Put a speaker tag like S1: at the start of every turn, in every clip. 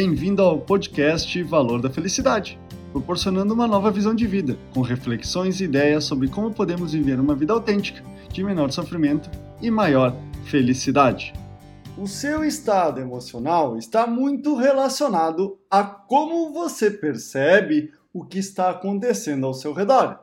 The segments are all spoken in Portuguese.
S1: Bem-vindo ao podcast Valor da Felicidade, proporcionando uma nova visão de vida, com reflexões e ideias sobre como podemos viver uma vida autêntica, de menor sofrimento e maior felicidade. O seu estado emocional está muito relacionado a como você percebe o que está acontecendo ao seu redor.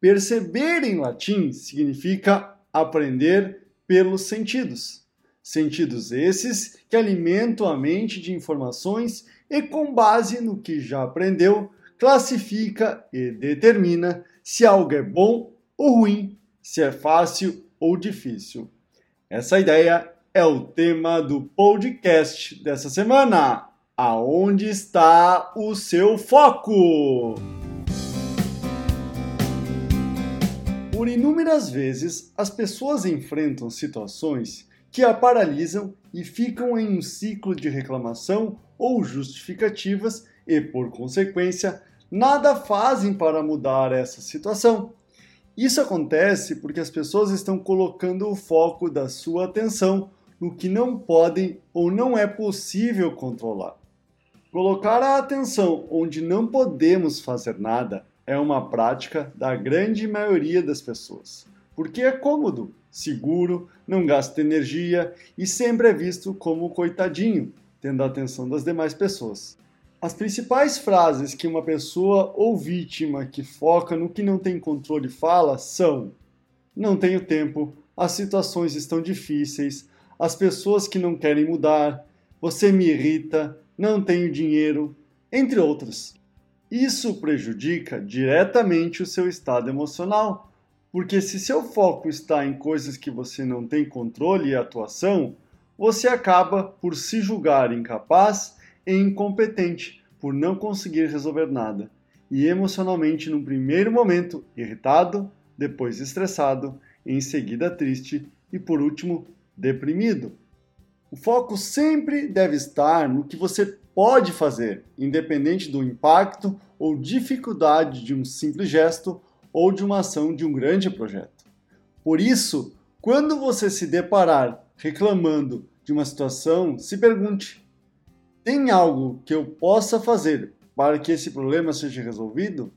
S1: Perceber em latim significa aprender pelos sentidos. Sentidos esses que alimentam a mente de informações e, com base no que já aprendeu, classifica e determina se algo é bom ou ruim, se é fácil ou difícil. Essa ideia é o tema do podcast dessa semana. Aonde está o seu foco? Por inúmeras vezes, as pessoas enfrentam situações que a paralisam e ficam em um ciclo de reclamação ou justificativas e, por consequência, nada fazem para mudar essa situação. Isso acontece porque as pessoas estão colocando o foco da sua atenção no que não podem ou não é possível controlar. Colocar a atenção onde não podemos fazer nada é uma prática da grande maioria das pessoas, porque é cômodo, seguro, não gasta energia e sempre é visto como coitadinho, tendo a atenção das demais pessoas. As principais frases que uma pessoa ou vítima que foca no que não tem controle fala são: não tenho tempo, as situações estão difíceis, as pessoas que não querem mudar, você me irrita, não tenho dinheiro, entre outras. Isso prejudica diretamente o seu estado emocional, porque se seu foco está em coisas que você não tem controle e atuação, você acaba por se julgar incapaz e incompetente por não conseguir resolver nada, e emocionalmente, num primeiro momento, irritado, depois estressado, em seguida triste e por último deprimido. O foco sempre deve estar no que você pode fazer, independente do impacto ou dificuldade de um simples gesto ou de uma ação de um grande projeto. Por isso, quando você se deparar reclamando de uma situação, se pergunte: tem algo que eu possa fazer para que esse problema seja resolvido?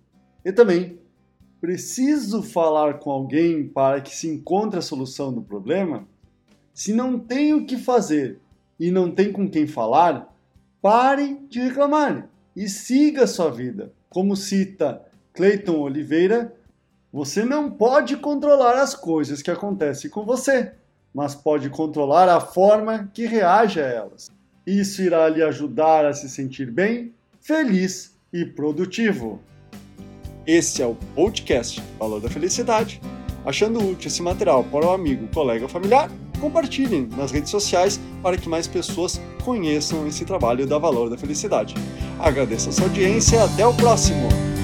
S1: E também, preciso falar com alguém para que se encontre a solução do problema? Se não tem o que fazer e não tem com quem falar, pare de reclamar e siga a sua vida. Como cita Clayton Oliveira, você não pode controlar as coisas que acontecem com você, mas pode controlar a forma que reage a elas. Isso irá lhe ajudar a se sentir bem, feliz e produtivo. Esse é o podcast Valor da Felicidade. Achando útil esse material para o amigo, colega ou familiar, compartilhem nas redes sociais para que mais pessoas conheçam esse trabalho da Valor da Felicidade. Agradeço a sua audiência e até o próximo!